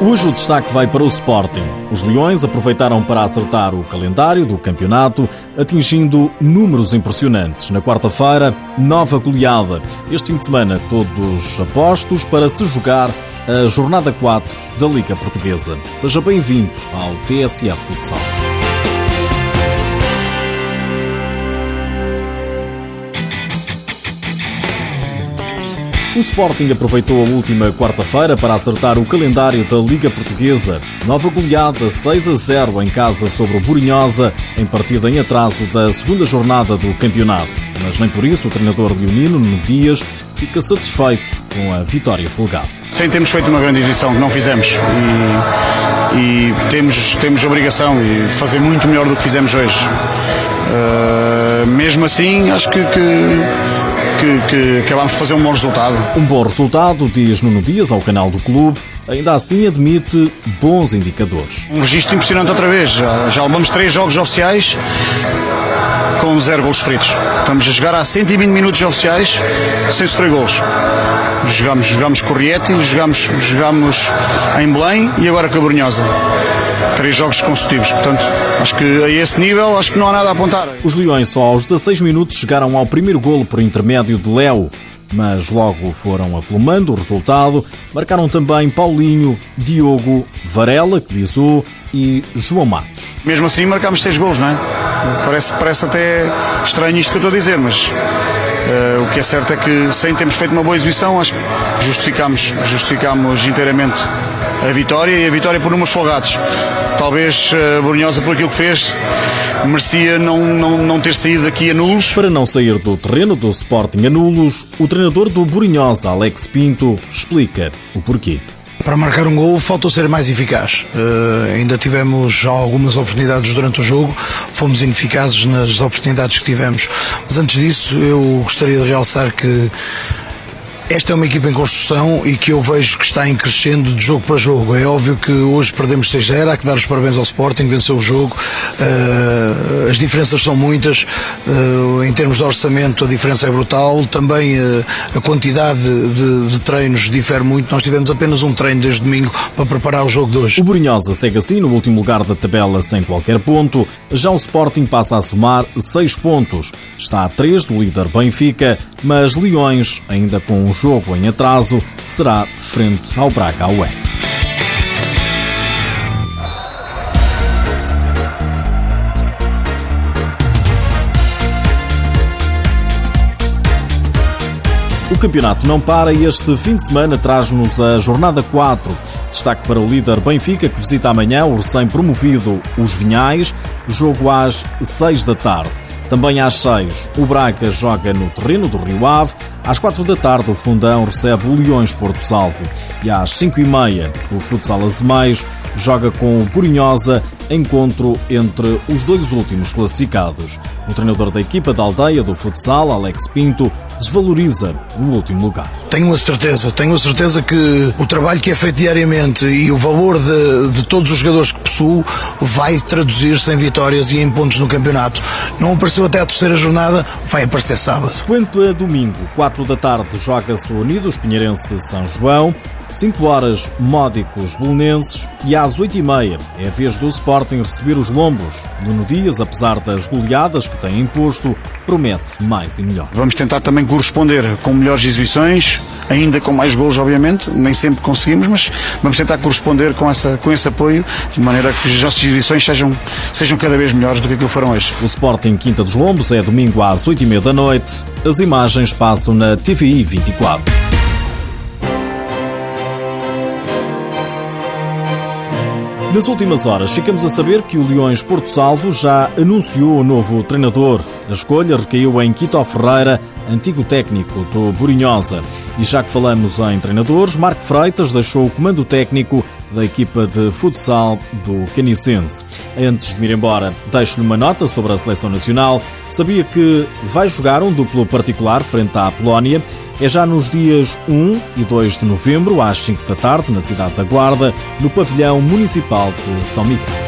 Hoje o destaque vai para o Sporting. Os Leões aproveitaram para acertar o calendário do campeonato, atingindo números impressionantes. Na quarta-feira, nova goleada. Este fim de semana, todos apostos para se jogar a jornada 4 da Liga Portuguesa. Seja bem-vindo ao TSF Futsal. O Sporting aproveitou a última quarta-feira para acertar o calendário da Liga Portuguesa. Nova goleada 6 a 0 em casa sobre o Burinhosa, em partida em atraso da segunda jornada do campeonato. Mas nem por isso o treinador leonino, Nuno Dias, fica satisfeito com a vitória folgada. Sem termos feito uma grande edição, que não fizemos, e, e, temos, temos obrigação de fazer muito melhor do que fizemos hoje. Uh, mesmo assim, acho que, que que, que acabámos de fazer um bom resultado. Um bom resultado, diz Nuno Dias ao canal do clube. Ainda assim admite bons indicadores. Um registro impressionante outra vez. Já, já levamos três jogos oficiais com zero gols sofridos. Estamos a jogar há 120 minutos oficiais sem sofrer gols. Jogamos, jogamos com o Rieti, jogamos, jogamos em Belém e agora com a Brunhosa três jogos consecutivos. Portanto, acho que a esse nível acho que não há nada a apontar. Os Leões só aos 16 minutos chegaram ao primeiro golo por intermédio de Léo, mas logo foram avolumando o resultado. Marcaram também Paulinho, Diogo, Varela, que visou, e João Matos. Mesmo assim marcámos seis golos, não é? Parece, parece até estranho isto que eu estou a dizer, mas Uh, o que é certo é que, sem termos feito uma boa exibição, acho que justificamos, justificamos inteiramente a vitória e a vitória por números folgados. Talvez uh, Brunhosa, por aquilo que fez, merecia não, não, não ter saído daqui a nulos. Para não sair do terreno do Sporting a nulos, o treinador do Burinhosa, Alex Pinto, explica o porquê. Para marcar um gol faltou ser mais eficaz. Uh, ainda tivemos algumas oportunidades durante o jogo, fomos ineficazes nas oportunidades que tivemos. Mas antes disso, eu gostaria de realçar que esta é uma equipa em construção e que eu vejo que está em crescendo de jogo para jogo. É óbvio que hoje perdemos 6-0, há que dar os parabéns ao Sporting, venceu o jogo. Uh, as diferenças são muitas. Uh, em termos de orçamento, a diferença é brutal. Também uh, a quantidade de, de, treinos difere muito. Nós tivemos apenas um treino desde domingo para preparar o jogo de hoje. O Burinhosa segue assim no último lugar da tabela sem qualquer ponto. Já o Sporting passa a somar 6 pontos. Está a 3 do líder Benfica, mas Leões ainda com um jogo em atraso, será frente ao Braga Ué. O campeonato não para e este fim de semana traz-nos a jornada 4. Destaque para o líder Benfica, que visita amanhã o recém-promovido Os Vinhais, jogo às 6 da tarde. Também às 6, o Braga joga no terreno do Rio Ave. Às 4 da tarde, o Fundão recebe o Leões Porto Salvo. E às 5 e meia, o Futsal Azemais joga com o Purinhosa, encontro entre os dois últimos classificados. O treinador da equipa da aldeia do futsal, Alex Pinto, desvaloriza o último lugar. Tenho a certeza, tenho a certeza que o trabalho que é feito diariamente e o valor de, de todos os jogadores que possuo vai traduzir-se em vitórias e em pontos no campeonato. Não apareceu até a terceira jornada, vai aparecer sábado. Quanto a domingo, 4 da tarde, joga-se o Unidos Pinheirense São João. 5 horas, Módicos Belenenses e às 8 e meia é a vez do Sporting receber os Lombos. Nuno Dias, apesar das goleadas que tem imposto, promete mais e melhor. Vamos tentar também corresponder com melhores exibições, ainda com mais gols, obviamente, nem sempre conseguimos, mas vamos tentar corresponder com, essa, com esse apoio, de maneira que as nossas exibições sejam, sejam cada vez melhores do que aquilo foram hoje. O Sporting Quinta dos Lombos é domingo às 8 e meia da noite. As imagens passam na TVI 24. Nas últimas horas, ficamos a saber que o Leões Porto Salvo já anunciou o novo treinador. A escolha recaiu em Quito Ferreira, antigo técnico do Burinhosa. E já que falamos em treinadores, Marco Freitas deixou o comando técnico da equipa de futsal do Canicense. Antes de me ir embora, deixo-lhe uma nota sobre a seleção nacional. Sabia que vai jogar um duplo particular frente à Polónia é já nos dias 1 e 2 de novembro, às 5 da tarde, na cidade da Guarda, no pavilhão municipal de São Miguel.